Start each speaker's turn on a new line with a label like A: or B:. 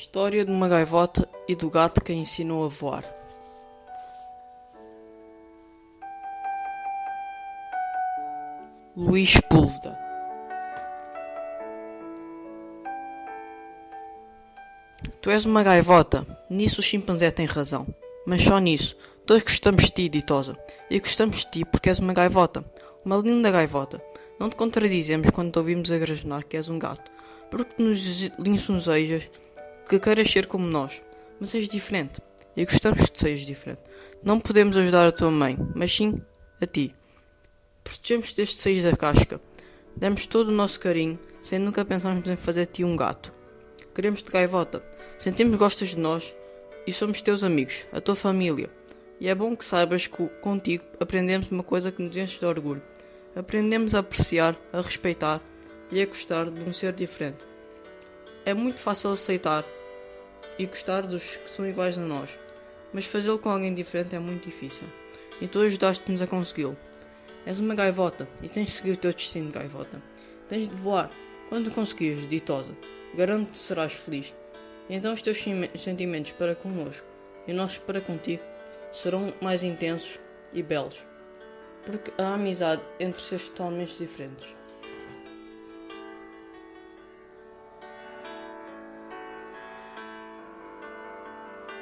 A: História de uma gaivota e do gato que a ensinou a voar. Luís Púlveda Tu és uma gaivota, nisso o chimpanzé tem razão. Mas só nisso, todos gostamos de ti, ditosa. E gostamos de ti porque és uma gaivota, uma linda gaivota. Não te contradizemos quando te ouvimos a que és um gato, porque nos linçonzejas que queiras ser como nós, mas és diferente. E gostamos que sejas diferente. Não podemos ajudar a tua mãe, mas sim a ti. Protegemos desde seis da casca. Demos todo o nosso carinho, sem nunca pensarmos em fazer de ti um gato. Queremos-te gaivota. Sentimos gostas de nós e somos teus amigos, a tua família. E é bom que saibas que contigo aprendemos uma coisa que nos enche de orgulho. Aprendemos a apreciar, a respeitar e a gostar de um ser diferente. É muito fácil aceitar e gostar dos que são iguais a nós, mas fazê-lo com alguém diferente é muito difícil. E tu ajudaste-nos a consegui-lo. És uma gaivota e tens de seguir o teu destino, gaivota. Tens de voar. Quando conseguires, ditosa, garanto que serás feliz. E então os teus sentimentos para connosco e os nossos para contigo serão mais intensos e belos. Porque há amizade entre seres totalmente diferentes.